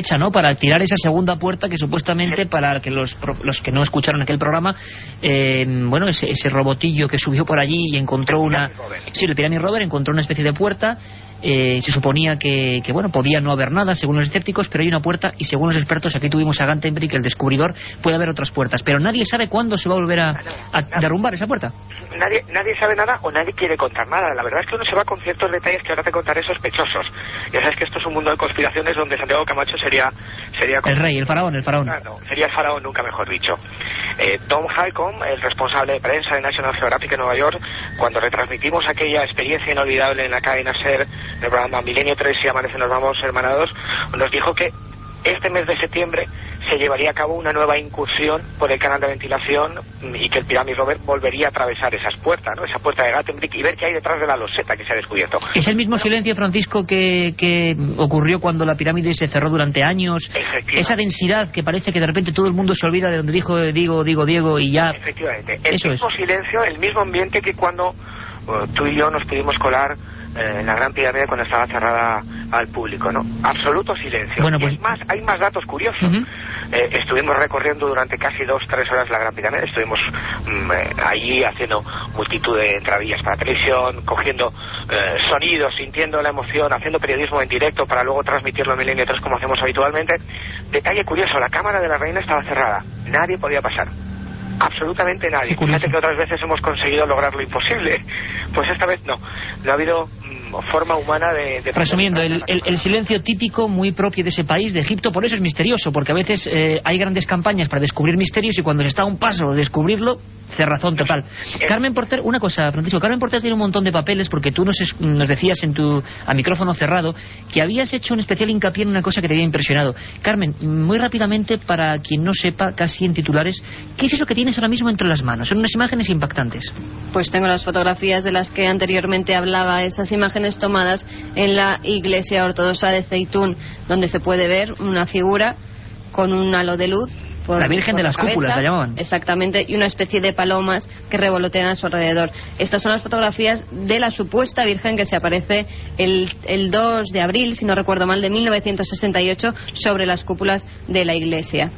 Fecha, ¿no? Para tirar esa segunda puerta que supuestamente para que los, los que no escucharon aquel programa, eh, bueno, ese, ese robotillo que subió por allí y encontró una, sí, el Pyramid Rover encontró una especie de puerta. eh, se suponía que, que, bueno, podía no haber nada según los escépticos, pero hay una puerta y según los expertos, aquí tuvimos a Gantenbrink, el descubridor, puede haber otras puertas, pero nadie sabe cuándo se va a volver a, a derrumbar esa puerta. Nadie, nadie sabe nada o nadie quiere contar nada. La verdad es que uno se va con ciertos detalles que ahora te contaré sospechosos. Ya sabes que esto es un mundo de conspiraciones donde Santiago Camacho sería... sería El rey, el faraón, el faraón. Ah, no, sería el faraón, nunca mejor dicho. Eh, Tom Halcomb, el responsable de prensa de National Geographic en Nueva York, cuando retransmitimos aquella experiencia inolvidable en la cadena SER, en el programa Milenio 3 y Amanece nos vamos hermanados, nos dijo que este mes de septiembre se llevaría a cabo una nueva incursión por el canal de ventilación y que el Pyramid Rover volvería a atravesar esas puertas, ¿no? esa puerta de Gattenbrick y ver qué hay detrás de la loseta que se ha descubierto. Es el mismo silencio, Francisco, que, que ocurrió cuando la pirámide se cerró durante años. Esa densidad que parece que de repente todo el mundo se olvida de donde dijo Diego, Diego, Diego y ya. Efectivamente. El Eso mismo silencio, el mismo ambiente que cuando eh, tú y yo nos pudimos colar eh, en la Gran Pirámide cuando estaba cerrada al público, ¿no? Absoluto silencio. Bueno, Y pues- es más, hay más datos curiosos. Eh, estuvimos recorriendo durante casi dos, tres horas la Gran Pirámide. Estuvimos mm, eh, allí haciendo multitud de entradillas para televisión, cogiendo eh, sonidos, sintiendo la emoción, haciendo periodismo en directo para luego transmitirlo en Milenio 3 como hacemos habitualmente. Detalle curioso, la cámara de la reina estaba cerrada. Nadie podía pasar. Absolutamente nadie. Fíjate que otras veces hemos conseguido lograr lo imposible. Pues esta vez no. No ha habido mm, forma humana de... de Resumiendo, el, el- el silencio típico muy propio de ese país, de Egipto, por eso es misterioso, porque a veces eh, hay grandes campañas para descubrir misterios y cuando se está a un paso de descubrirlo, cerrazón total. Carmen Porter, una cosa, Francisco, Carmen Porter tiene un montón de papeles porque tú nos, es- nos decías en tu, a micrófono cerrado que habías hecho un especial hincapié en una cosa que te había impresionado. Carmen, muy rápidamente, para quien no sepa, casi en titulares, ¿qué es eso que tienes ahora mismo entre las manos? Son unas imágenes impactantes. Pues tengo las fotografías de las que anteriormente hablaba, esas imágenes tomadas en la iglesia ortodoxa de Zeitún, donde se puede ver una figura con un halo de luz. por- La Virgen por de las cabeza. Cúpulas, la llamaban. Exactamente, y una especie de palomas que revolotean a su alrededor. Estas son las fotografías de la supuesta Virgen que se aparece el, el 2 de abril, si no recuerdo mal, de 1968, sobre las cúpulas de la iglesia.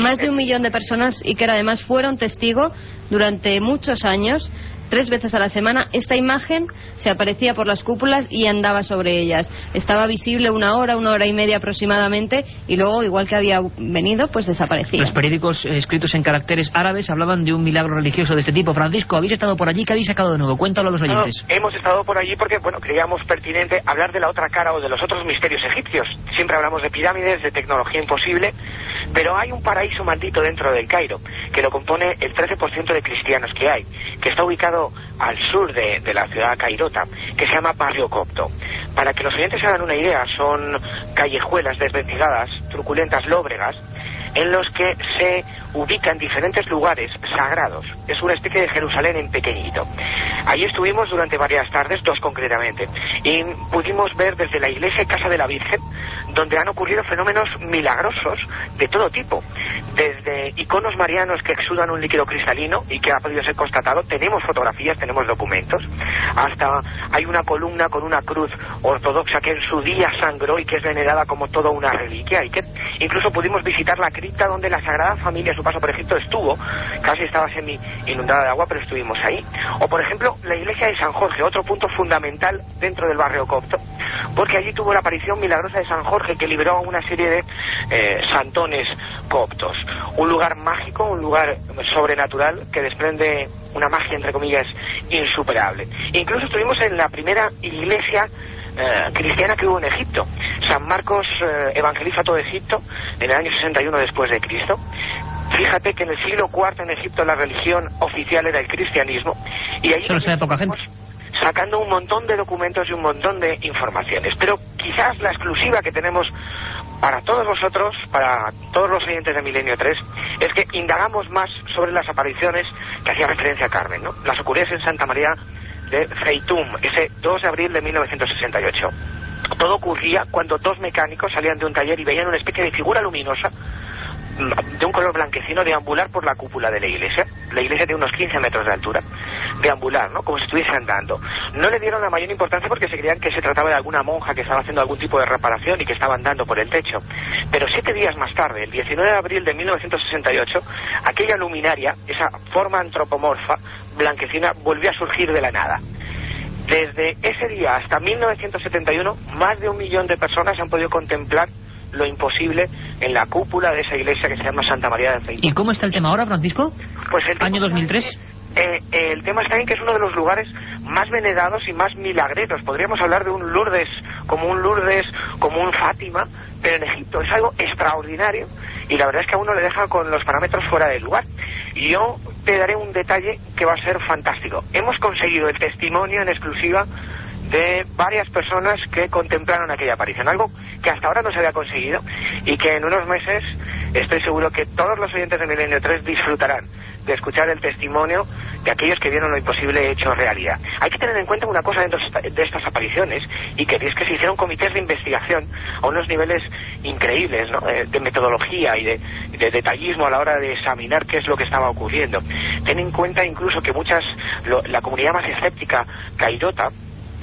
Más de un millón de personas y que además fueron testigo durante muchos años, tres veces a la semana, esta imagen se aparecía por las cúpulas y andaba sobre ellas. Estaba visible una hora, una hora y media aproximadamente y luego, igual que había venido, pues desaparecía. Los periódicos eh, escritos en caracteres árabes hablaban de un milagro religioso de este tipo. Francisco, ¿habéis estado por allí? ¿Qué habéis sacado de nuevo? Cuéntalo a los No, oyentes. hemos estado por allí porque, bueno, creíamos pertinente hablar de la otra cara o de los otros misterios egipcios. Siempre hablamos de pirámides, de tecnología imposible, pero hay un paraíso maldito dentro del Cairo, que lo compone el 13% de cristianos que hay, que está ubicado al sur de, de la ciudad cairota, que se llama Barrio Copto. Para que los oyentes hagan una idea, son callejuelas desventiladas, truculentas, lóbregas, en los que se ubican diferentes lugares sagrados. Es una especie de Jerusalén en pequeñito. Allí estuvimos durante varias tardes, dos concretamente, y pudimos ver desde la iglesia casa de la Virgen, donde han ocurrido fenómenos milagrosos de todo tipo. Desde iconos marianos que exudan un líquido cristalino y que ha podido ser constatado, tenemos fotografías, tenemos documentos, hasta hay una columna con una cruz ortodoxa que en su día sangró y que es venerada como toda una reliquia incluso pudimos visitar la cripta donde la Sagrada Familia su paso por Egipto estuvo, casi estaba semi inundada de agua, pero estuvimos ahí. O por ejemplo, la iglesia de San Jorge, otro punto fundamental dentro del barrio copto, porque allí tuvo la aparición milagrosa de San Jorge que liberó a una serie de eh, santones coptos. Un lugar mágico, un lugar sobrenatural que desprende una magia, entre comillas, insuperable. Incluso estuvimos en la primera iglesia eh, cristiana que hubo en Egipto. San Marcos eh, evangeliza todo Egipto en el año 61 después de Cristo. Fíjate que en el siglo IV en Egipto la religión oficial era el cristianismo. Y ahí Solo sabe poca gente. Sacando un montón de documentos y un montón de informaciones. Pero quizás la exclusiva que tenemos para todos vosotros, para todos los oyentes de Milenio 3, es que indagamos más sobre las apariciones que hacía referencia Carmen, ¿no? Las ocurridas en Santa María de Feitum, ese 2 de abril de 1968. Todo ocurría cuando dos mecánicos salían de un taller y veían una especie de figura luminosa de un color blanquecino deambular por la cúpula de la iglesia. La iglesia tiene unos 15 metros de altura. Deambular, ¿no? Como si estuviese andando. No le dieron la mayor importancia porque se creían que se trataba de alguna monja que estaba haciendo algún tipo de reparación y que estaba andando por el techo. Pero siete días más tarde, el 19 de abril de 1968, aquella luminaria, esa forma antropomorfa blanquecina, volvió a surgir de la nada. Desde ese día hasta 1971, más de un millón de personas han podido contemplar lo imposible en la cúpula de esa iglesia que se llama Santa María de Feitum. ¿Y cómo está el tema ahora, Francisco? Pues el Año 2003. Eh, el tema está en que es uno de los lugares más venerados y más milagreros. Podríamos hablar de un Lourdes, como un Lourdes, como un Fátima, pero en Egipto es algo extraordinario y la verdad es que a uno le deja con los parámetros fuera del lugar. Y yo te daré un detalle que va a ser fantástico. Hemos conseguido el testimonio en exclusiva de varias personas que contemplaron aquella aparición, algo que hasta ahora no se había conseguido y que en unos meses estoy seguro que todos los oyentes de Milenio 3 disfrutarán de escuchar el testimonio de aquellos que vieron lo imposible hecho realidad. Hay que tener en cuenta una cosa dentro de estas apariciones y que es que se hicieron comités de investigación a unos niveles increíbles ¿no? Eh, de metodología y de, de, detallismo a la hora de examinar qué es lo que estaba ocurriendo. Ten en cuenta incluso que muchas, lo, la comunidad más escéptica, caidota,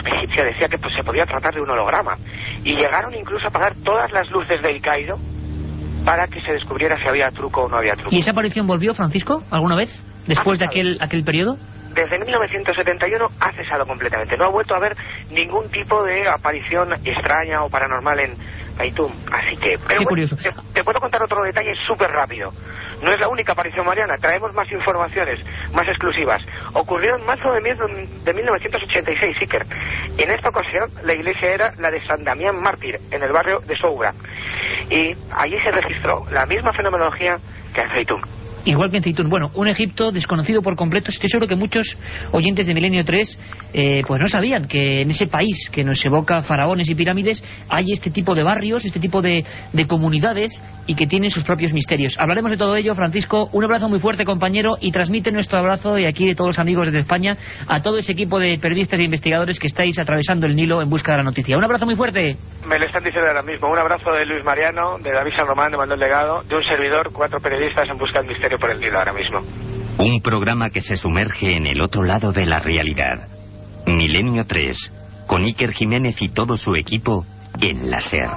egipcia decía que pues, se podía tratar de un holograma. Y llegaron incluso a apagar todas las luces del Cairo para que se descubriera si había truco o no había truco. ¿Y esa aparición volvió, Francisco, alguna vez? Después de aquel, aquel periodo? Desde 1971 ha cesado completamente. No ha vuelto a haber ningún tipo de aparición extraña o paranormal en Feitum. Así que... Pero Qué curioso. Te, te, puedo contar otro detalle súper rápido. No es la única aparición mariana. Traemos más informaciones, más exclusivas. Ocurrió en marzo de, de 1986, Iker. En esta ocasión, la iglesia era la de San Damián Mártir, en el barrio de Soubra. Y allí se registró la misma fenomenología que en Feitum. Igual que en Ceitún. Bueno, un Egipto desconocido por completo. Estoy seguro que muchos oyentes de Milenio 3 eh, pues no sabían que en ese país que nos evoca faraones y pirámides hay este tipo de barrios, este tipo de, de comunidades y que tienen sus propios misterios. Hablaremos de todo ello, Francisco. Un abrazo muy fuerte, compañero, y transmite nuestro abrazo y aquí de todos los amigos desde España a todo ese equipo de periodistas e investigadores que estáis atravesando el Nilo en busca de la noticia. Un abrazo muy fuerte. Me lo están diciendo ahora mismo. Un abrazo de Luis Mariano, de David San Román, de Manuel Legado, de un servidor, cuatro periodistas en busca del misterio el Nilo ahora mismo. Un programa que se sumerge en el otro lado de la realidad. Milenio 3, con Iker Jiménez y todo su equipo en la SER.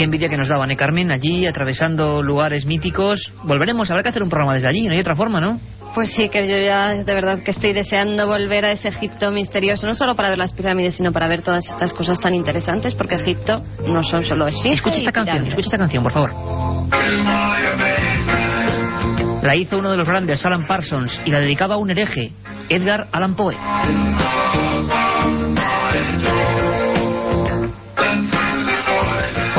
Qué envidia que nos daban, ¿eh, Carmen? Allí, atravesando lugares míticos. Volveremos, habrá que hacer un programa desde allí, no hay otra forma, ¿no? Pues sí, que yo ya de verdad que estoy deseando volver a ese Egipto misterioso, no solo para ver las pirámides, sino para ver todas estas cosas tan interesantes, porque Egipto no son solo esfinge Escucha esta canción, escucha esta canción, por favor. La hizo uno de los grandes, Alan Parsons, y la dedicaba a un hereje, Edgar Allan Poe.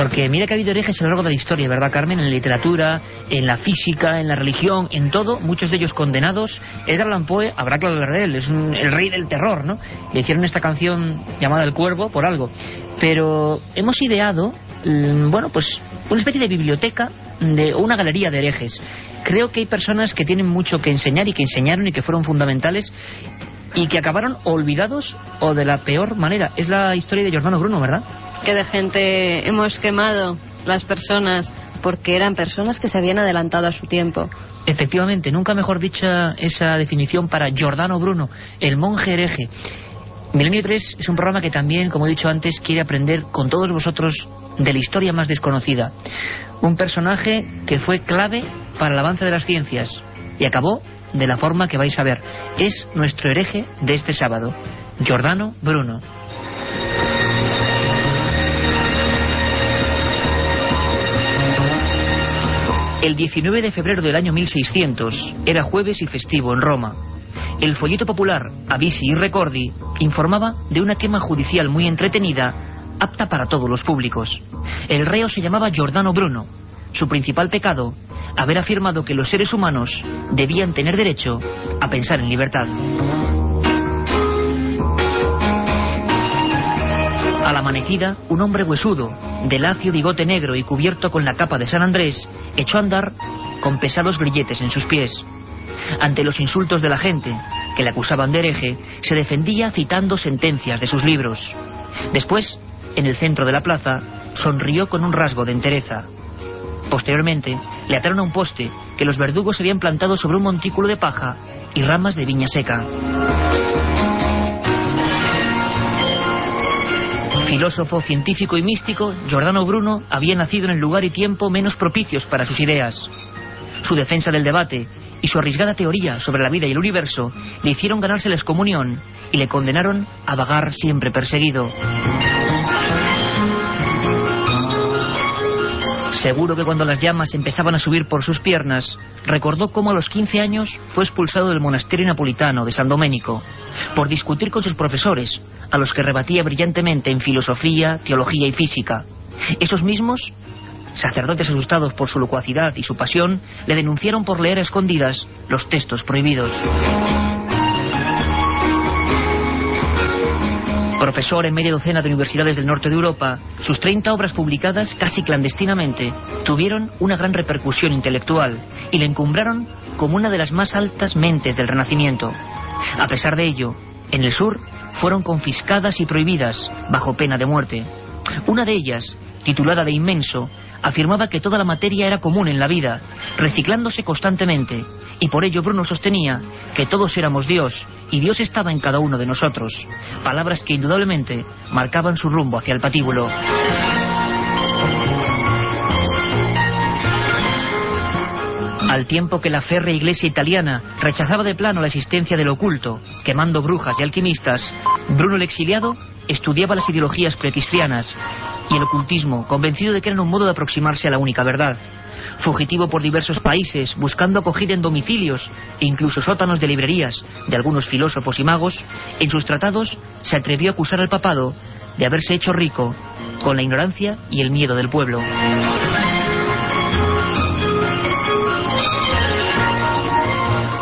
Porque mira que ha habido herejes a lo largo de la historia, ¿verdad, Carmen? En la literatura, en la física, en la religión, en todo, muchos de ellos condenados. Edgar Allan Poe, habrá que hablar de es un- el rey del terror, ¿no? Le hicieron esta canción llamada El Cuervo por algo. Pero hemos ideado, mm, bueno, pues una especie de biblioteca, de una galería de herejes. Creo que hay personas que tienen mucho que enseñar y que enseñaron y que fueron fundamentales y que acabaron olvidados o de la peor manera. Es la historia de Giordano Bruno, ¿verdad? Que de gente hemos quemado las personas porque eran personas que se habían adelantado a su tiempo. Efectivamente, nunca mejor dicha esa definición para Giordano Bruno, el monje hereje. Milenio 3 es un programa que también, como he dicho antes, quiere aprender con todos vosotros de la historia más desconocida. Un personaje que fue clave para el avance de las ciencias y acabó de la forma que vais a ver. Es nuestro hereje de este sábado, Giordano Bruno. El 19 de febrero del año 1600 era jueves y festivo en Roma. El folleto popular Avisi y Recordi informaba de una quema judicial muy entretenida apta para todos los públicos. El reo se llamaba Giordano Bruno. Su principal pecado, haber afirmado que los seres humanos debían tener derecho a pensar en libertad. A la amanecida, un hombre huesudo, de lacio bigote negro y cubierto con la capa de San Andrés, echó a andar con pesados grilletes en sus pies. Ante los insultos de la gente, que le acusaban de hereje, se defendía citando sentencias de sus libros. Después, en el centro de la plaza, sonrió con un rasgo de entereza. Posteriormente, le ataron a un poste que los verdugos habían plantado sobre un montículo de paja y ramas de viña seca. Filósofo, científico y místico, Giordano Bruno había nacido en el lugar y tiempo menos propicios para sus ideas. Su defensa del debate y su arriesgada teoría sobre la vida y el universo le hicieron ganarse la excomunión y le condenaron a vagar siempre perseguido. Seguro que cuando las llamas empezaban a subir por sus piernas, recordó cómo a los 15 años fue expulsado del monasterio napolitano de San Doménico por discutir con sus profesores, a los que rebatía brillantemente en filosofía, teología y física. Esos mismos, sacerdotes asustados por su locuacidad y su pasión, le denunciaron por leer a escondidas los textos prohibidos. Profesor en media docena de universidades del norte de Europa, sus 30 obras publicadas casi clandestinamente tuvieron una gran repercusión intelectual y le encumbraron como una de las más altas mentes del Renacimiento. A pesar de ello, en el sur fueron confiscadas y prohibidas bajo pena de muerte. Una de ellas, titulada de Inmenso, afirmaba que toda la materia era común en la vida, reciclándose constantemente, y por ello Bruno sostenía que todos éramos Dios, y Dios estaba en cada uno de nosotros, palabras que indudablemente marcaban su rumbo hacia el patíbulo. Al tiempo que la férrea iglesia italiana rechazaba de plano la existencia del oculto, quemando brujas y alquimistas, Bruno el exiliado estudiaba las ideologías precristianas y el ocultismo, convencido de que eran un modo de aproximarse a la única verdad. Fugitivo por diversos países, buscando acogida en domicilios e incluso sótanos de librerías de algunos filósofos y magos, en sus tratados se atrevió a acusar al papado de haberse hecho rico con la ignorancia y el miedo del pueblo.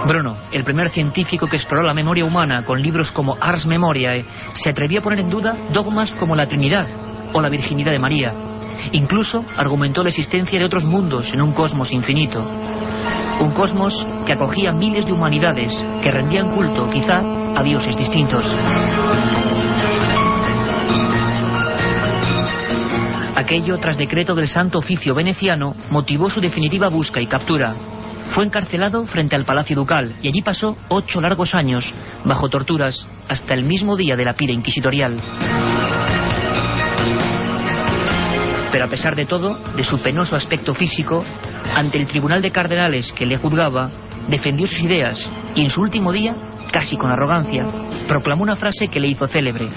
Bruno, el primer científico que exploró la memoria humana con libros como Ars Memoriae, se atrevió a poner en duda dogmas como la Trinidad o la virginidad de María. Incluso argumentó la existencia de otros mundos en un cosmos infinito. Un cosmos que acogía miles de humanidades que rendían culto, quizá, a dioses distintos. Aquello, tras decreto del Santo Oficio veneciano, motivó su definitiva busca y captura. Fue encarcelado frente al Palacio Ducal y allí pasó ocho largos años, bajo torturas, hasta el mismo día de la pira inquisitorial. Pero a pesar de todo, de su penoso aspecto físico, ante el tribunal de cardenales que le juzgaba, defendió sus ideas y en su último día, casi con arrogancia, proclamó una frase que le hizo célebre.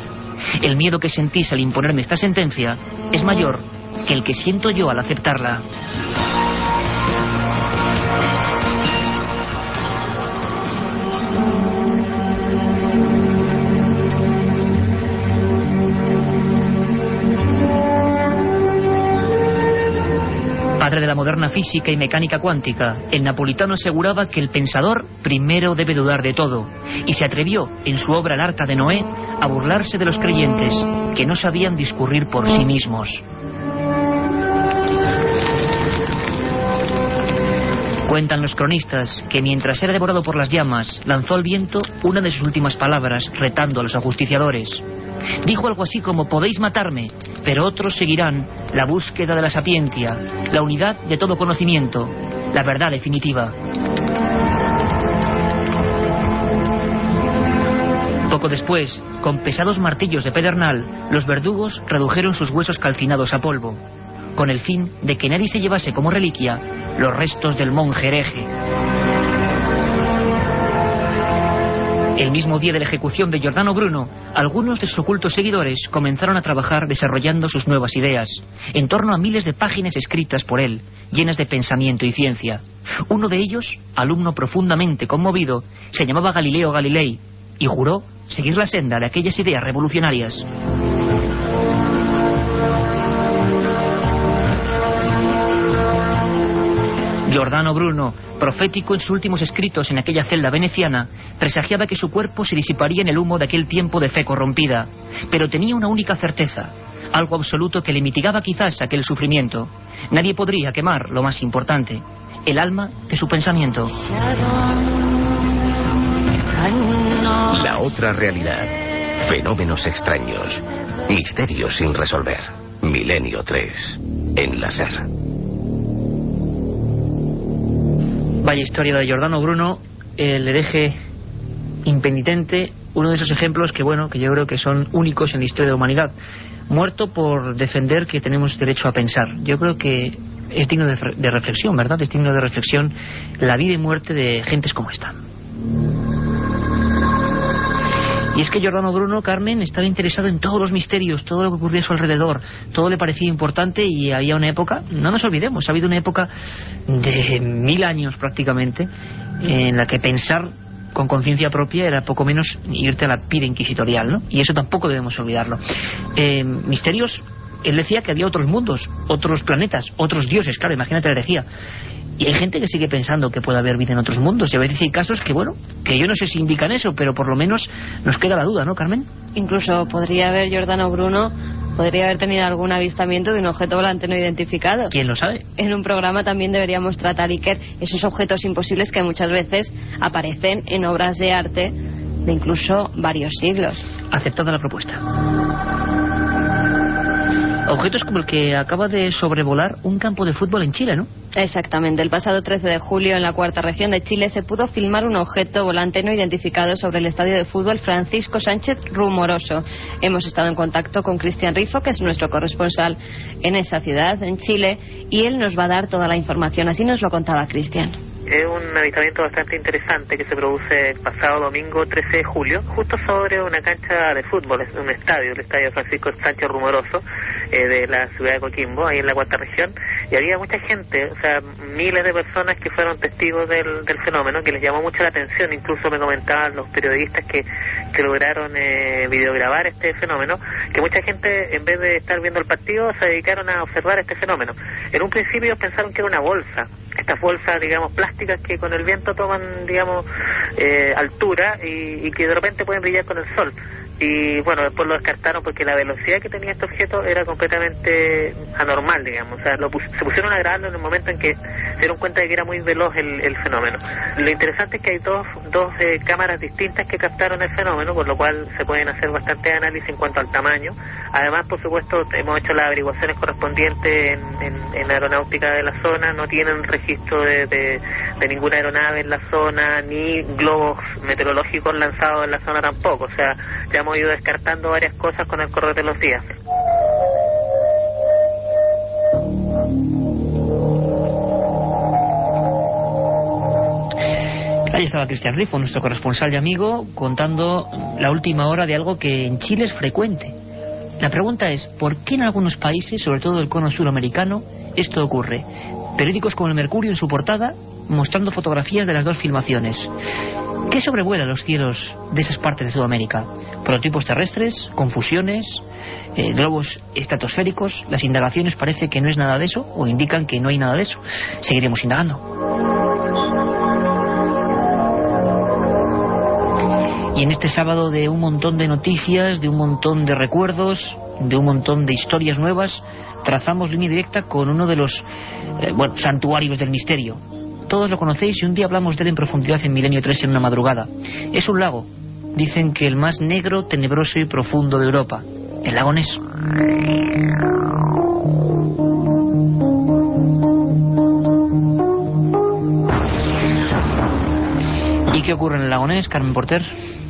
El miedo que sentís al imponerme esta sentencia es mayor que el que siento yo al aceptarla. La moderna física y mecánica cuántica, el napolitano aseguraba que el pensador primero debe dudar de todo, y se atrevió, en su obra El Arca de Noé, a burlarse de los creyentes, que no sabían discurrir por sí mismos. Cuentan los cronistas que mientras era devorado por las llamas, lanzó al viento una de sus últimas palabras, retando a los ajusticiadores. Dijo algo así como, podéis matarme, pero otros seguirán la búsqueda de la sapiencia, la unidad de todo conocimiento, la verdad definitiva. Poco después, con pesados martillos de pedernal, los verdugos redujeron sus huesos calcinados a polvo, con el fin de que nadie se llevase como reliquia los restos del monje hereje. El mismo día de la ejecución de Giordano Bruno, algunos de sus ocultos seguidores comenzaron a trabajar desarrollando sus nuevas ideas, en torno a miles de páginas escritas por él, llenas de pensamiento y ciencia. Uno de ellos, alumno profundamente conmovido, se llamaba Galileo Galilei, y juró seguir la senda de aquellas ideas revolucionarias. Giordano Bruno, profético en sus últimos escritos en aquella celda veneciana, presagiaba que su cuerpo se disiparía en el humo de aquel tiempo de fe corrompida, pero tenía una única certeza, algo absoluto que le mitigaba quizás aquel sufrimiento. Nadie podría quemar lo más importante, el alma de su pensamiento. La otra realidad. Fenómenos extraños. Misterios sin resolver. Milenio 3. En la SER. Historia de Giordano Bruno, el hereje impenitente, uno de esos ejemplos que bueno, que yo creo que son únicos en la historia de la humanidad. Muerto por defender que tenemos derecho a pensar. Yo creo que es digno de, de reflexión, ¿verdad? Es digno de reflexión la vida y muerte de gentes como esta. Y es que Giordano Bruno, Carmen, estaba interesado en todos los misterios, todo lo que ocurría a su alrededor, todo le parecía importante y había una época, no nos olvidemos, ha habido una época de mil años prácticamente, en la que pensar con conciencia propia era poco menos irte a la pira inquisitorial, ¿no? Y eso tampoco debemos olvidarlo. Eh, misterios, él decía que había otros mundos, otros planetas, otros dioses, claro, imagínate la herejía. Y hay gente que sigue pensando que puede haber vida en otros mundos. Y a veces hay casos que, bueno, que yo no sé si indican eso, pero por lo menos nos queda la duda, ¿no, Carmen? Incluso podría haber Giordano Bruno, podría haber tenido algún avistamiento de un objeto volante no identificado. ¿Quién lo sabe? En un programa también deberíamos tratar, Iker, esos objetos imposibles que muchas veces aparecen en obras de arte de incluso varios siglos. Aceptada la propuesta. Objetos como el que acaba de sobrevolar un campo de fútbol en Chile, ¿no? Exactamente. El pasado 13 de julio, en la cuarta región de Chile, se pudo filmar un objeto volante no identificado sobre el estadio de fútbol Francisco Sánchez Rumoroso. Hemos estado en contacto con Cristian Rifo, que es nuestro corresponsal en esa ciudad, en Chile, y él nos va a dar toda la información. Así nos lo contaba Cristian es un avistamiento bastante interesante que se produce el pasado domingo 13 de julio, justo sobre una cancha de fútbol, un estadio, el estadio Francisco Sánchez Rumoroso eh, de la ciudad de Coquimbo, ahí en la cuarta región, y había mucha gente, o sea, miles de personas que fueron testigos del, del fenómeno, que les llamó mucho la atención, incluso me comentaban los periodistas que, que lograron eh, videograbar este fenómeno, que mucha gente en vez de estar viendo el partido se dedicaron a observar este fenómeno. En un principio pensaron que era una bolsa, estas bolsas, digamos, plásticas que con el viento toman, digamos, eh, altura y, y, que de repente pueden brillar con el sol. Y bueno, después lo descartaron porque la velocidad que tenía este objeto era completamente anormal, digamos. O sea, lo se pusieron a grabarlo en el momento en que se dieron cuenta de que era muy veloz el, fenómeno. Lo interesante es que hay dos, dos eh, cámaras distintas que captaron el fenómeno, por lo cual se pueden hacer bastante análisis en cuanto al tamaño. Además, por supuesto, hemos hecho las averiguaciones correspondientes en, en, en aeronáutica de la zona, no tienen registro de, de, de, ninguna aeronave en la zona, ni globos meteorológicos lanzados en la zona tampoco. O sea, ya hemos ido descartando varias cosas con el correr de los días. Ahí estaba Cristian Rifo, nuestro corresponsal y amigo, contando la última hora de algo que en Chile es frecuente. La pregunta es, ¿por qué en algunos países, sobre todo el cono suramericano, esto ocurre? Periódicos como el Mercurio en su portada mostrando fotografías de las dos filmaciones. ¿Qué sobrevuela los cielos de esas partes de Sudamérica? Prototipos terrestres, confusiones, eh, globos estratosféricos. Las indagaciones parece que no es nada de eso, o indican que no hay nada de eso. Seguiremos indagando. Y en este sábado de un montón de noticias, de un montón de recuerdos, de un montón de historias nuevas, trazamos línea directa con uno de los eh, santuarios del misterio. Todos lo conocéis y un día hablamos de él en profundidad en Milenio 3 en una madrugada. Es un lago, dicen que el más negro, tenebroso y profundo de Europa, el lago Ness. ¿Y qué ocurre en el lago Ness, Carmen Porter?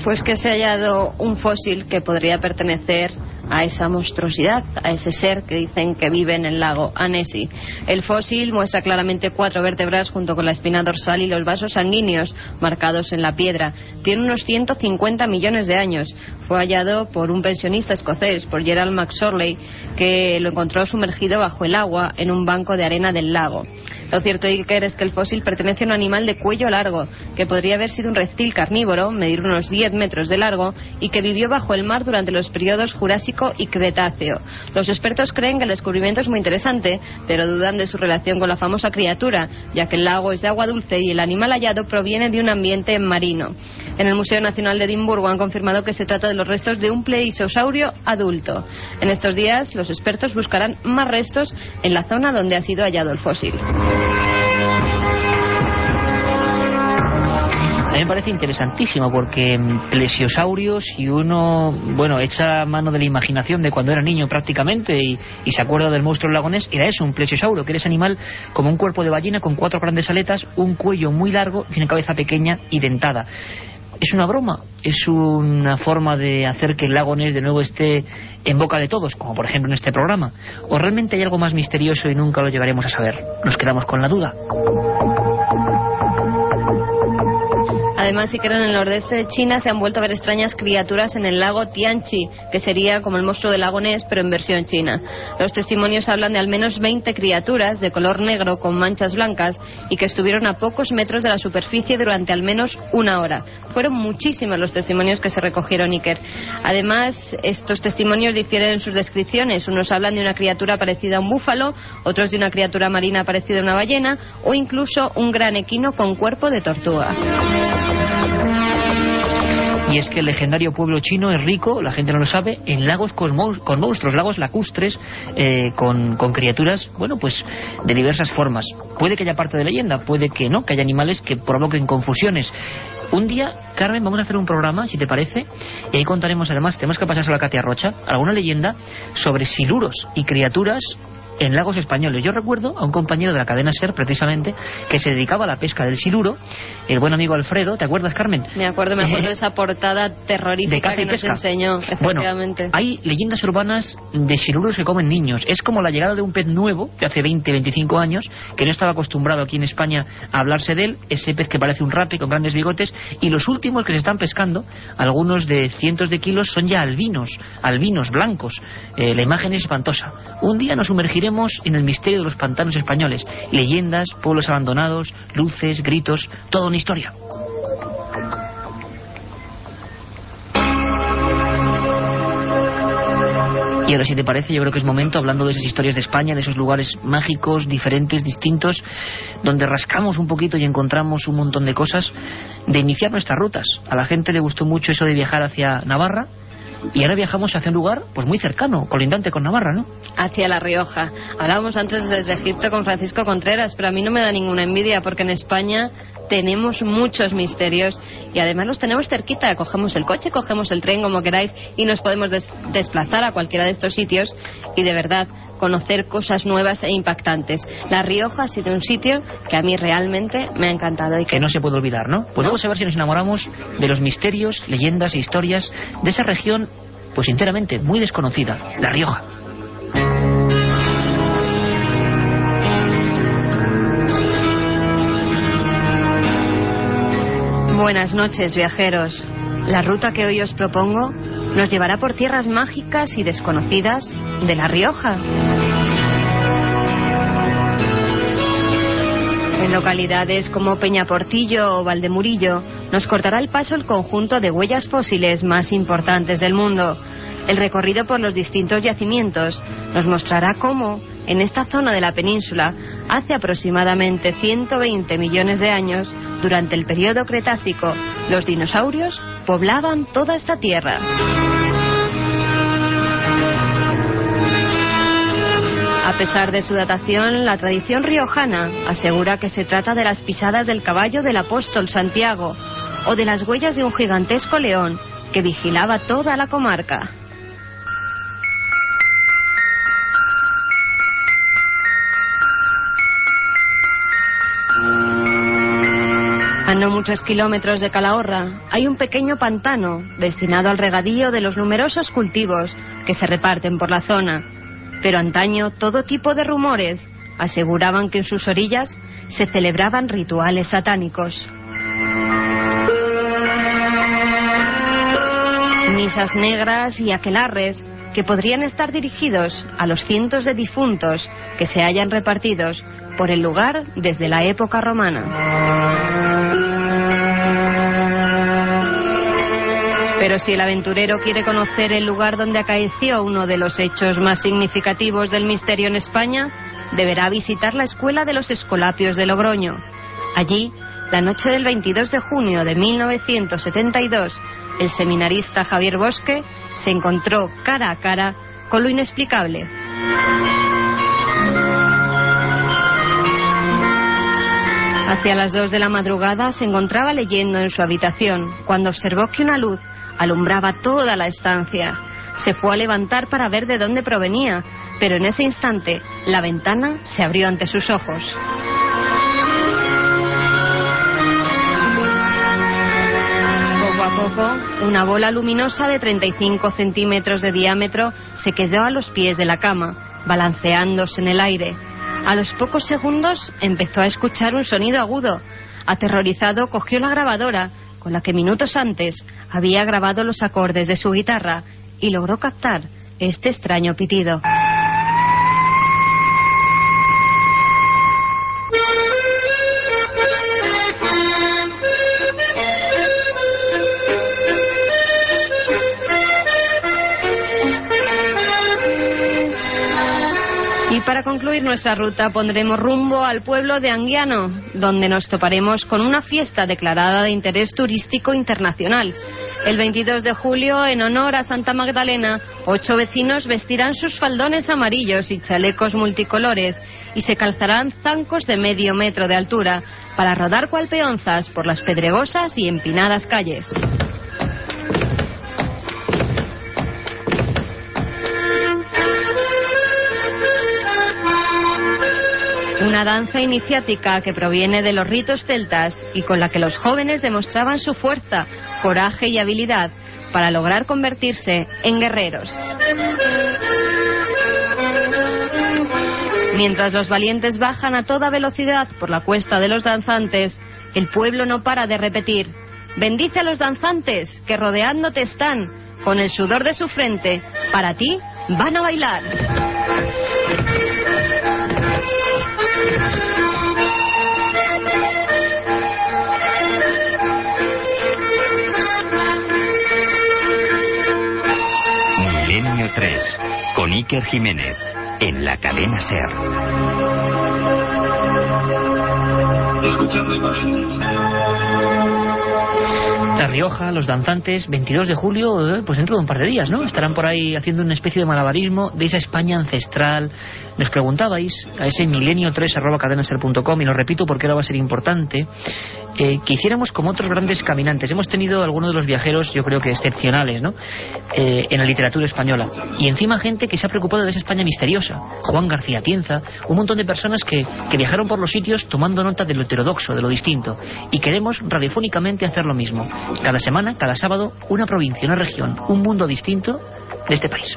Pues que se ha hallado un fósil que podría pertenecer a esa monstruosidad, a ese ser que dicen que vive en el lago Annecy. El fósil muestra claramente cuatro vértebras junto con la espina dorsal y los vasos sanguíneos marcados en la piedra. Tiene unos 150 millones de años. Fue hallado por un pensionista escocés, por Gerald McSorley, que lo encontró sumergido bajo el agua en un banco de arena del lago. Lo cierto, Iker, es que el fósil pertenece a un animal de cuello largo, que podría haber sido un reptil carnívoro, medir unos 10 metros de largo, y que vivió bajo el mar durante los periodos Jurásico y Cretáceo. Los expertos creen que el descubrimiento es muy interesante, pero dudan de su relación con la famosa criatura, ya que el lago es de agua dulce y el animal hallado proviene de un ambiente marino. En el Museo Nacional de Edimburgo han confirmado que se trata de los restos de un pleisosaurio adulto. En estos días, los expertos buscarán más restos en la zona donde ha sido hallado el fósil. A mí me parece interesantísimo porque mm, plesiosaurios, y uno, bueno, echa mano de la imaginación de cuando era niño prácticamente y, se acuerda del monstruo lagonés, era eso, un plesiosauro, que era ese animal como un cuerpo de ballena con cuatro grandes aletas, un cuello muy largo y una cabeza pequeña y dentada. ¿Es una broma? ¿Es una forma de hacer que el lago de nuevo esté en boca de todos, como por ejemplo en este programa? ¿O realmente hay algo más misterioso y nunca lo llevaremos a saber? Nos quedamos con la duda. Además, si en el nordeste de China se han vuelto a ver extrañas criaturas en el lago Tianchi, que sería como el monstruo del lago Ness, pero en versión china. Los testimonios hablan de al menos 20 criaturas de color negro con manchas blancas y que estuvieron a pocos metros de la superficie durante al menos una hora. Fueron muchísimos los testimonios que se recogieron, Iker. Además, estos testimonios difieren en sus descripciones. Unos hablan de una criatura parecida a un búfalo, otros de una criatura marina parecida a una ballena o incluso un gran equino con cuerpo de tortuga. Y es que el legendario pueblo chino es rico, la gente no lo sabe, en lagos con, monstruos, lagos lacustres, eh, con, criaturas, bueno, pues de diversas formas. Puede que haya parte de leyenda, puede que no, que haya animales que provoquen confusiones. Un día, Carmen, vamos a hacer un programa, si te parece, y ahí contaremos, además, tenemos que pasarse a la Katia Rocha, alguna leyenda sobre siluros y criaturas en lagos españoles. Yo recuerdo a un compañero de la cadena SER, precisamente, que se dedicaba a la pesca del siluro, el buen amigo Alfredo, ¿te acuerdas, Carmen? Me acuerdo, me acuerdo de esa portada terrorífica de que nos pesca. enseñó, efectivamente. Bueno, hay leyendas urbanas de siluros que comen niños. Es como la llegada de un pez nuevo, de hace 20, 25 años, que no estaba acostumbrado aquí en España a hablarse de él, ese pez que parece un rapi con grandes bigotes, y los últimos que se están pescando, algunos de cientos de kilos, son ya albinos, albinos blancos. Eh, la imagen es espantosa. Un día nos sumergiremos en el misterio de los pantanos españoles. Leyendas, pueblos abandonados, luces, gritos, toda una historia. Y ahora, si te parece, yo creo que es momento, hablando de esas historias de España, de esos lugares mágicos, diferentes, distintos, donde rascamos un poquito y encontramos un montón de cosas, de iniciar nuestras rutas. A la gente le gustó mucho eso de viajar hacia Navarra, y ahora viajamos hacia un lugar pues muy cercano, colindante con Navarra, ¿no? Hacia La Rioja. Hablábamos antes desde Egipto con Francisco Contreras, pero a mí no me da ninguna envidia porque en España tenemos muchos misterios y además los tenemos cerquita. Cogemos el coche, cogemos el tren, como queráis, y nos podemos des desplazar a cualquiera de estos sitios y de verdad conocer cosas nuevas e impactantes. La Rioja ha sido un sitio que a mí realmente me ha encantado. Y que, que no se puede olvidar, ¿no? Pues vamos a ver si nos enamoramos de los misterios, leyendas e historias de esa región, pues sinceramente, muy desconocida, La Rioja. Buenas noches, viajeros. La ruta que hoy os propongo nos llevará por tierras mágicas y desconocidas de La Rioja. En localidades como Peñaportillo o Valdemurillo nos cortará el paso el conjunto de huellas fósiles más importantes del mundo. El recorrido por los distintos yacimientos nos mostrará cómo, en esta zona de la península, hace aproximadamente 120 millones de años, durante el periodo Cretácico, los dinosaurios poblaban toda esta tierra. A pesar de su datación, la tradición riojana asegura que se trata de las pisadas del caballo del apóstol Santiago o de las huellas de un gigantesco león que vigilaba toda la comarca. Muchos kilómetros de Calahorra hay un pequeño pantano destinado al regadío de los numerosos cultivos que se reparten por la zona. Pero antaño todo tipo de rumores aseguraban que en sus orillas se celebraban rituales satánicos. Misas negras y aquelarres que podrían estar dirigidos a los cientos de difuntos que se hayan repartidos por el lugar desde la época romana. Pero si el aventurero quiere conocer el lugar donde acaeció uno de los hechos más significativos del misterio en España, deberá visitar la Escuela de los Escolapios de Logroño. Allí, la noche del 22 de junio de 1972, el seminarista Javier Bosque se encontró cara a cara con lo inexplicable. Hacia las dos de la madrugada se encontraba leyendo en su habitación cuando observó que una luz alumbraba toda la estancia. Se fue a levantar para ver de dónde provenía, pero en ese instante la ventana se abrió ante sus ojos. Poco a poco, una bola luminosa de 35 centímetros de diámetro se quedó a los pies de la cama, balanceándose en el aire. A los pocos segundos empezó a escuchar un sonido agudo. Aterrorizado, cogió la grabadora, con la que minutos antes había grabado los acordes de su guitarra, y logró captar este extraño pitido. Concluir nuestra ruta pondremos rumbo al pueblo de Anguiano, donde nos toparemos con una fiesta declarada de interés turístico internacional. El 22 de julio, en honor a Santa Magdalena, ocho vecinos vestirán sus faldones amarillos y chalecos multicolores y se calzarán zancos de medio metro de altura para rodar cual peonzas por las pedregosas y empinadas calles. Una danza iniciática que proviene de los ritos celtas y con la que los jóvenes demostraban su fuerza, coraje y habilidad para lograr convertirse en guerreros. Mientras los valientes bajan a toda velocidad por la cuesta de los danzantes, el pueblo no para de repetir, bendice a los danzantes que rodeándote están, con el sudor de su frente, para ti van a bailar. Iker Jiménez, en la cadena SER. Escuchando imágenes. La Rioja, los danzantes, 22 de julio, eh, pues dentro de un par de días, ¿no? Estarán por ahí haciendo una especie de malabarismo de esa España ancestral. Nos preguntabais a ese milenio3 arroba cadenaser.com y lo repito porque ahora va a ser importante eh, que hiciéramos como otros grandes caminantes. Hemos tenido algunos de los viajeros, yo creo que excepcionales, ¿no? Eh, en la literatura española. Y encima gente que se ha preocupado de esa España misteriosa. Juan García Tienza, un montón de personas que, que viajaron por los sitios tomando nota de lo heterodoxo, de lo distinto. Y queremos radiofónicamente hacer lo mismo. Cada semana, cada sábado, una provincia, una región, un mundo distinto de este país.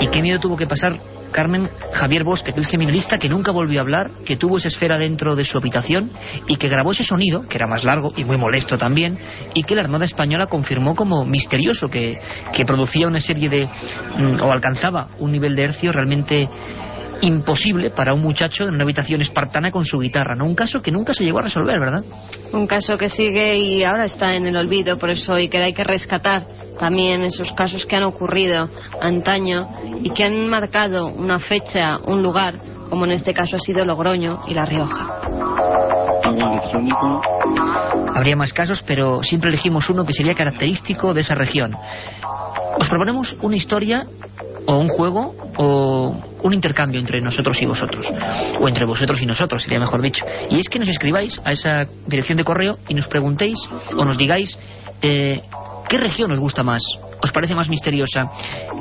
¿Y qué miedo tuvo que pasar Carmen Javier Bosque, aquel seminarista que nunca volvió a hablar, que tuvo esa esfera dentro de su habitación y que grabó ese sonido, que era más largo y muy molesto también, y que la Armada Española confirmó como misterioso, que, que producía una serie de... mm, o alcanzaba un nivel de hercio realmente imposible para un muchacho en una habitación espartana con su guitarra, ¿no? Un caso que nunca se llegó a resolver, ¿verdad? Un caso que sigue y ahora está en el olvido, por eso y que hay que rescatar también esos casos que han ocurrido antaño y que han marcado una fecha, un lugar, como en este caso ha sido Logroño y La Rioja. Habría más casos, pero siempre elegimos uno que sería característico de esa región. Os proponemos una historia o un juego o un intercambio entre nosotros y vosotros. O entre vosotros y nosotros, sería mejor dicho. Y es que nos escribáis a esa dirección de correo y nos preguntéis o nos digáis eh, qué región os gusta más, os parece más misteriosa,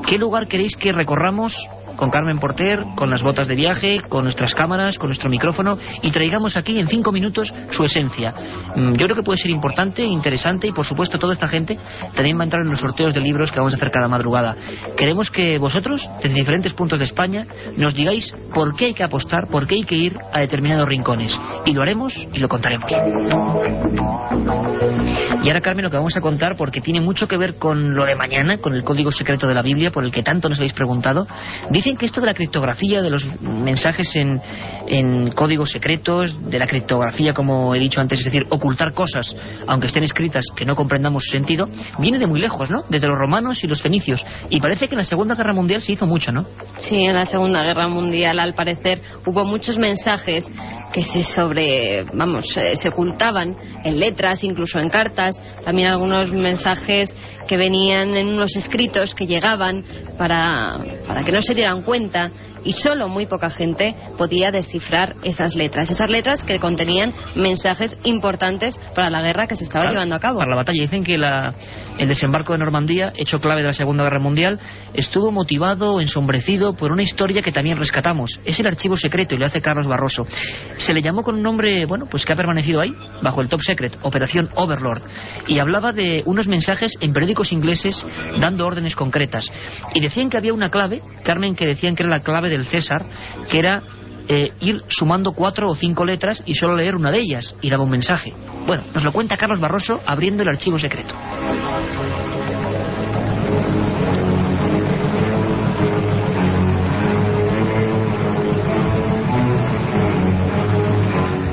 qué lugar queréis que recorramos con Carmen Porter, con las botas de viaje, con nuestras cámaras, con nuestro micrófono y traigamos aquí en cinco minutos su esencia. Mm, Yo creo que puede ser importante, interesante y por supuesto toda esta gente también va a entrar en los sorteos de libros que vamos a hacer cada madrugada. Queremos que vosotros, desde diferentes puntos de España, nos digáis por qué hay que apostar, por qué hay que ir a determinados rincones. Y lo haremos y lo contaremos. Y ahora, Carmen, lo que vamos a contar, porque tiene mucho que ver con lo de mañana, con el código secreto de la Biblia, por el que tanto nos habéis preguntado, dice Dicen que esto de la criptografía, de los mensajes en, en códigos secretos, de la criptografía, como he dicho antes, es decir, ocultar cosas, aunque estén escritas, que no comprendamos su sentido, viene de muy lejos, ¿no? Desde los romanos y los fenicios. Y parece que en la Segunda Guerra Mundial se hizo mucho, ¿no? Sí, en la Segunda Guerra Mundial, al parecer, hubo muchos mensajes que se sobre, vamos, eh, se ocultaban en letras, incluso en cartas, también algunos mensajes que venían en unos escritos que llegaban para, para que no se dieran cuenta y solo muy poca gente podía descifrar esas letras, esas letras que contenían mensajes importantes para la guerra que se estaba llevando a cabo. Para la batalla dicen que la, el desembarco de Normandía, hecho clave de la Segunda Guerra Mundial, estuvo motivado o ensombrecido por una historia que también rescatamos. Es el archivo secreto y lo hace Carlos Barroso. Se le llamó con un nombre, bueno, pues que ha permanecido ahí, bajo el top secret, Operación Overlord, y hablaba de unos mensajes en periódicos ingleses dando órdenes concretas. Y decían que había una clave, Carmen, que decían que era la clave del César, que era eh, ir sumando cuatro o cinco letras y solo leer una de ellas y daba un mensaje. Bueno, nos lo cuenta Carlos Barroso abriendo el archivo secreto.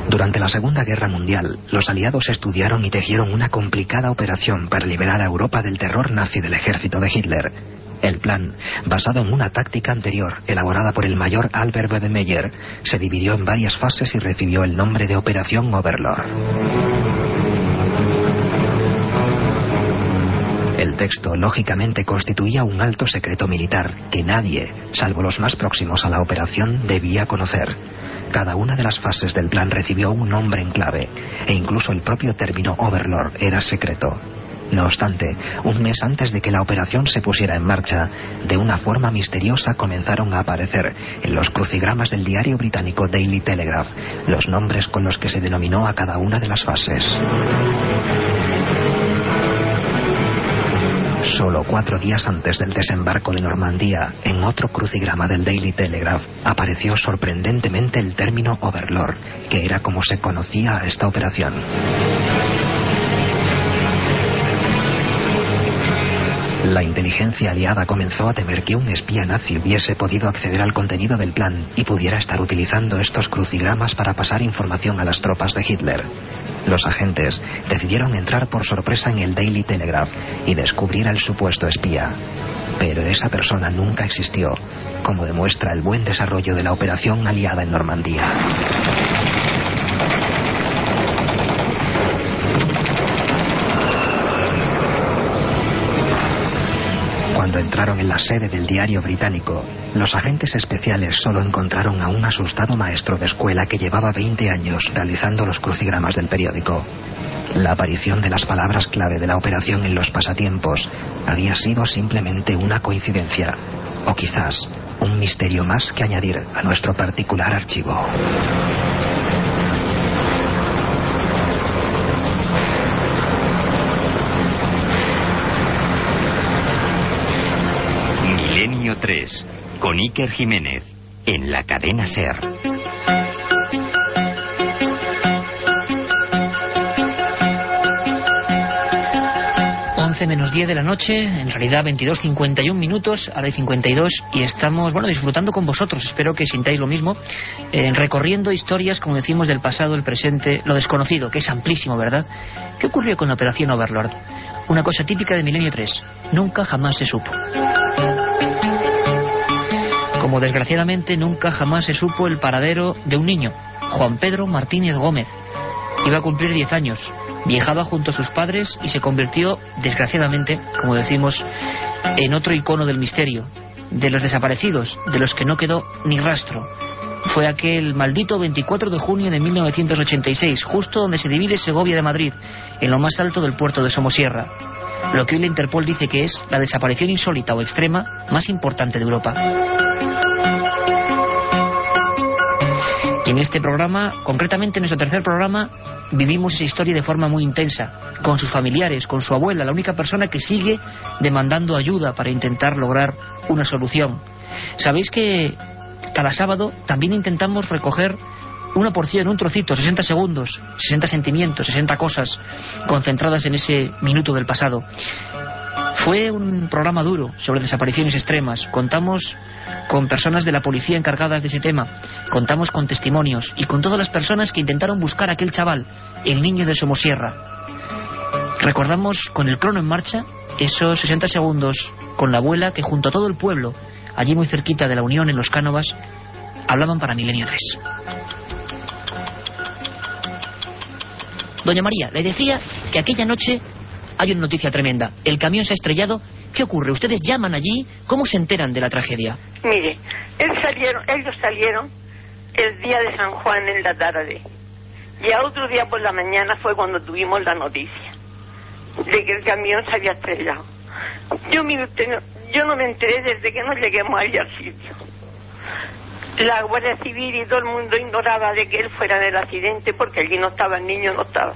Durante la Segunda Guerra Mundial, los aliados estudiaron y tejieron una complicada operación para liberar a Europa del terror nazi del ejército de Hitler. El plan, basado en una táctica anterior elaborada por el mayor Albert Wedemeyer, se dividió en varias fases y recibió el nombre de Operación Overlord. El texto, lógicamente, constituía un alto secreto militar que nadie, salvo los más próximos a la operación, debía conocer. Cada una de las fases del plan recibió un nombre en clave, e incluso el propio término Overlord era secreto. No obstante, un mes antes de que la operación se pusiera en marcha, de una forma misteriosa comenzaron a aparecer en los crucigramas del diario británico Daily Telegraph los nombres con los que se denominó a cada una de las fases. Solo cuatro días antes del desembarco de Normandía, en otro crucigrama del Daily Telegraph, apareció sorprendentemente el término Overlord, que era como se conocía a esta operación. La inteligencia aliada comenzó a temer que un espía nazi hubiese podido acceder al contenido del plan y pudiera estar utilizando estos crucigramas para pasar información a las tropas de Hitler. Los agentes decidieron entrar por sorpresa en el Daily Telegraph y descubrir al supuesto espía. Pero esa persona nunca existió, como demuestra el buen desarrollo de la operación aliada en Normandía. Cuando entraron en la sede del diario británico, los agentes especiales solo encontraron a un asustado maestro de escuela que llevaba 20 años realizando los crucigramas del periódico. La aparición de las palabras clave de la operación en los pasatiempos había sido simplemente una coincidencia, o quizás un misterio más que añadir a nuestro particular archivo. 3, con Iker Jiménez, en la cadena Ser. 11 menos 10 de la noche, en realidad 22.51 minutos, ahora hay 52 y estamos, bueno, disfrutando con vosotros, espero que sintáis lo mismo, eh, recorriendo historias, como decimos, del pasado, el presente, lo desconocido, que es amplísimo, ¿verdad? ¿Qué ocurrió con la operación Overlord? Una cosa típica de Milenio 3, nunca jamás se supo. Como desgraciadamente nunca jamás se supo el paradero de un niño, Juan Pedro Martínez Gómez. Iba a cumplir 10 años, viajaba junto a sus padres y se convirtió, desgraciadamente, como decimos, en otro icono del misterio, de los desaparecidos, de los que no quedó ni rastro. Fue aquel maldito 24 de junio de 1986, justo donde se divide Segovia de Madrid, en lo más alto del puerto de Somosierra. Lo que hoy la Interpol dice que es la desaparición insólita o extrema más importante de Europa. En este programa, concretamente en nuestro tercer programa, vivimos esa historia de forma muy intensa, con sus familiares, con su abuela, la única persona que sigue demandando ayuda para intentar lograr una solución. Sabéis que cada sábado también intentamos recoger una porción, un trocito, 60 segundos, 60 sentimientos, 60 cosas concentradas en ese minuto del pasado. Fue un programa duro sobre desapariciones extremas. Contamos con personas de la policía encargadas de ese tema. Contamos con testimonios y con todas las personas que intentaron buscar a aquel chaval, el niño de Somosierra. Recordamos con el crono en marcha esos 60 segundos con la abuela que junto a todo el pueblo, allí muy cerquita de la Unión en los Cánovas, hablaban para Milenio 3. Doña María, le decía que aquella noche hay una noticia tremenda. El camión se ha estrellado. ¿Qué ocurre? ¿Ustedes llaman allí? ¿Cómo se enteran de la tragedia? Mire, él salieron, ellos salieron el día de San Juan en la tarde. Y a otro día por la mañana fue cuando tuvimos la noticia de que el camión se había estrellado. Yo, usted, no- yo no me enteré desde que no lleguemos allí al sitio. La Guardia Civil y todo el mundo ignoraba de que él fuera en el accidente porque allí no estaba, el niño no estaba.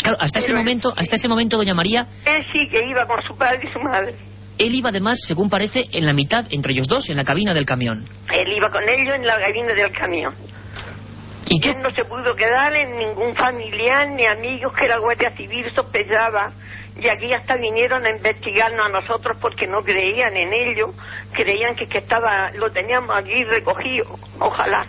Claro, hasta ese momento, hasta ese momento, doña María, Él sí que iba con su padre y su madre. él iba además, según parece, en la mitad, entre ellos dos, en la cabina del camión. Él iba con ellos en la cabina del camión. ¿Y qué? Él no se pudo quedar en ningún familiar ni amigos que la Guardia Civil sospechaba. Y aquí hasta vinieron a investigarnos a nosotros porque no creían en ello. Creían que, que estaba, lo teníamos aquí recogido. Ojalá.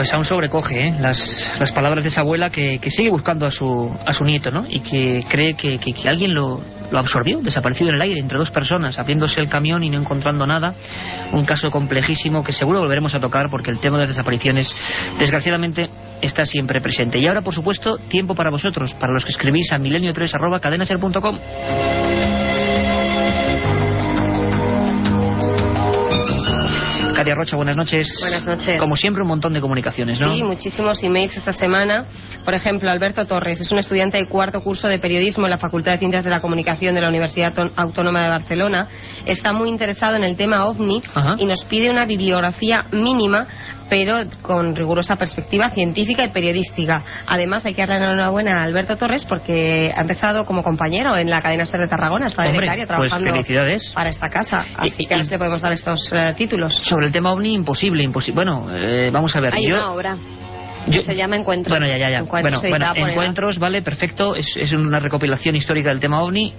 Pues aún sobrecoge ¿eh? las, las palabras de esa abuela que, que sigue buscando a su, a su nieto, ¿no? Y que cree que, que- alguien lo, lo absorbió, desaparecido en el aire, entre dos personas, abriéndose el camión y no encontrando nada. Un caso complejísimo que seguro volveremos a tocar porque el tema de las desapariciones, desgraciadamente, está siempre presente. Y ahora, por supuesto, tiempo para vosotros, para los que escribís a milenio3.cadenaser.com. Katia Rocha, buenas noches. Buenas noches. Como siempre, un montón de comunicaciones, ¿no? Sí, muchísimos emails esta semana. Por ejemplo, Alberto Torres es un estudiante de cuarto curso de periodismo en la Facultad de Ciencias de la Comunicación de la Universidad Autónoma de Barcelona. Está muy interesado en el tema OVNI Ajá. y nos pide una bibliografía mínima pero con rigurosa perspectiva científica y periodística. Además, hay que darle la enhorabuena a Alberto Torres porque ha empezado como compañero en la cadena SER de Tarragona, está de becario pues trabajando felicidades. para esta casa. Así Y- que ahora y- sí le podemos dar estos eh, títulos. Sobre el tema OVNI, imposible, imposible. Bueno, eh, vamos a ver. Hay yo, una obra que yo- se llama Encuentros. Bueno, ya, ya, ya. Encuentros, bueno, encuentros, vale, perfecto. Es, es una recopilación histórica del tema OVNI.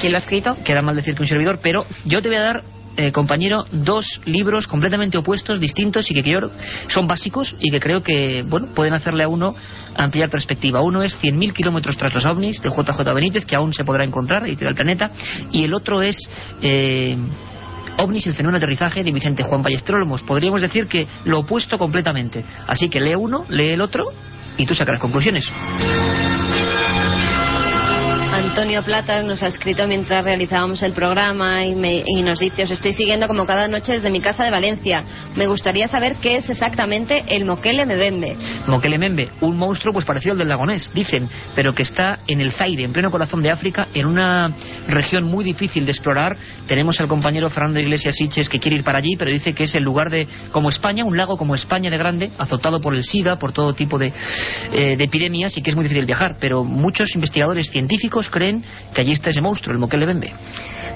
¿Quién lo ha escrito? Queda mal decir que un servidor, pero yo te voy a dar, eh, compañero, dos libros completamente opuestos, distintos y que creo son básicos y que creo que, bueno, pueden hacerle a uno ampliar perspectiva. Uno es 100.000 kilómetros tras los ovnis de JJ Benítez, que aún se podrá encontrar, editorial Planeta, y el otro es... eh, OVNIs, el fenómeno de aterrizaje de Vicente Juan Ballesteros. Podríamos decir que lo opuesto completamente. Así que lee uno, lee el otro y tú sacarás conclusiones. Antonio Plata nos ha escrito mientras realizábamos el programa y, me- y nos dice, os estoy siguiendo como cada noche desde mi casa de Valencia. Me gustaría saber qué es exactamente el Moquele Mbembe. Mokele Membe, un monstruo pues parecido al del lagonés, dicen, pero que está en el Zaire, en pleno corazón de África, en una región muy difícil de explorar. Tenemos al compañero Fernando Iglesias Siches que quiere ir para allí, pero dice que es el lugar de, como España, un lago como España de grande, azotado por el SIDA, por todo tipo de, eh, de epidemias y que es muy difícil viajar. Pero muchos investigadores científicos creen que allí está ese monstruo, el Mokele Membe.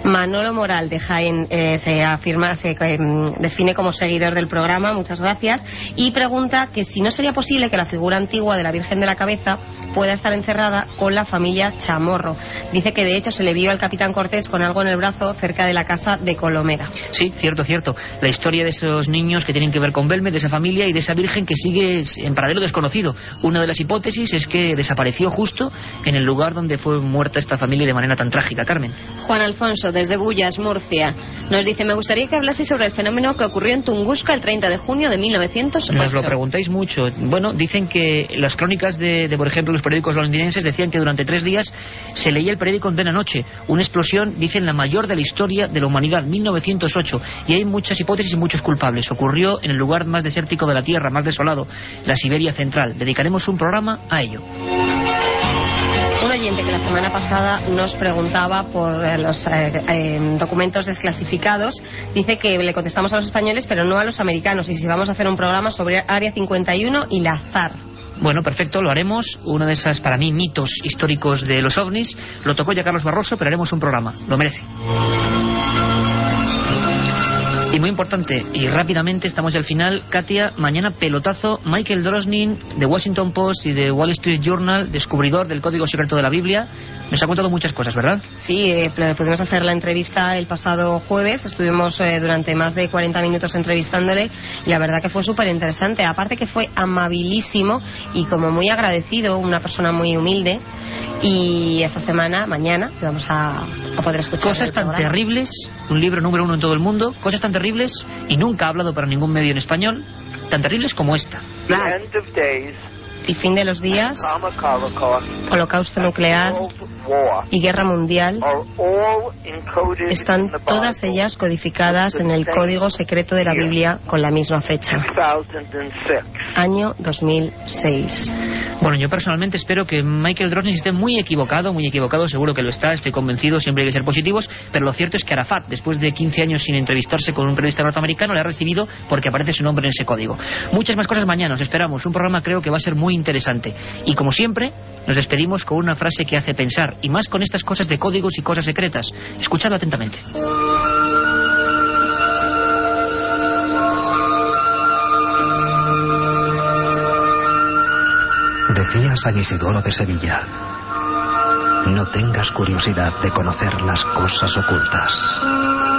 Manolo Moral de Jaén eh, se afirma, se eh, define como seguidor del programa, muchas gracias, y pregunta que si no sería posible que la figura antigua de la Virgen de la Cabeza pueda estar encerrada con la familia Chamorro. Dice que de hecho se le vio al capitán Cortés con algo en el brazo cerca de la casa de Colomera. Sí, cierto, cierto. La historia de esos niños que tienen que ver con Belme, de esa familia y de esa virgen que sigue en paradero desconocido. Una de las hipótesis es que desapareció justo en el lugar donde fue muerta esta familia de manera tan trágica, Carmen. Juan Alfonso, desde Bullas, Murcia, nos dice, me gustaría que hablaseis sobre el fenómeno que ocurrió en Tunguska el 30 de junio de 1908. Nos lo preguntáis mucho. Bueno, dicen que las crónicas de, de, por ejemplo, los periódicos londinenses decían que durante tres días se leía el periódico en plena noche. Una explosión, dicen, la mayor de la historia de la humanidad, 1908. Y hay muchas hipótesis y muchos culpables. Ocurrió en el lugar más desértico de la Tierra, más desolado, la Siberia Central. Dedicaremos un programa a ello. Un oyente que la semana pasada nos preguntaba por eh, los eh, eh, documentos desclasificados dice que le contestamos a los españoles pero no a los americanos y si vamos a hacer un programa sobre Área 51 y la ZAR. Bueno, perfecto, lo haremos. Uno de esas, para mí, mitos históricos de los ovnis. Lo tocó ya Carlos Barroso, pero haremos un programa. Lo merece. Y muy importante, y rápidamente estamos ya al final, Katia, mañana pelotazo, Michael Drosnin de Washington Post y de Wall Street Journal, descubridor del código secreto de la Biblia, nos ha contado muchas cosas, ¿verdad? Sí, eh, pudimos hacer la entrevista el pasado jueves, estuvimos eh, durante más de 40 minutos entrevistándole y la verdad que fue súper interesante, aparte que fue amabilísimo y como muy agradecido, una persona muy humilde. Y esta semana, mañana, vamos a, poder escuchar. Cosas tan terribles, un libro número uno en todo el mundo, cosas tan terribles y nunca ha hablado para ningún medio en español, tan terribles como esta y fin de los días, holocausto nuclear y guerra mundial están todas ellas codificadas en el código secreto de la Biblia con la misma fecha. Año 2006. Bueno, yo personalmente espero que Michael Drosnin esté muy equivocado, muy equivocado, seguro que lo está, estoy convencido, siempre hay que ser positivos, pero lo cierto es que Arafat, después de 15 años sin entrevistarse con un periodista norteamericano, le ha recibido porque aparece su nombre en ese código. Muchas más cosas mañana, os esperamos. Un programa creo que va a ser interesante. Y como siempre, nos despedimos con una frase que hace pensar, y más con estas cosas de códigos y cosas secretas. Escuchadla atentamente. Decía San Isidoro de Sevilla, no tengas curiosidad de conocer las cosas ocultas.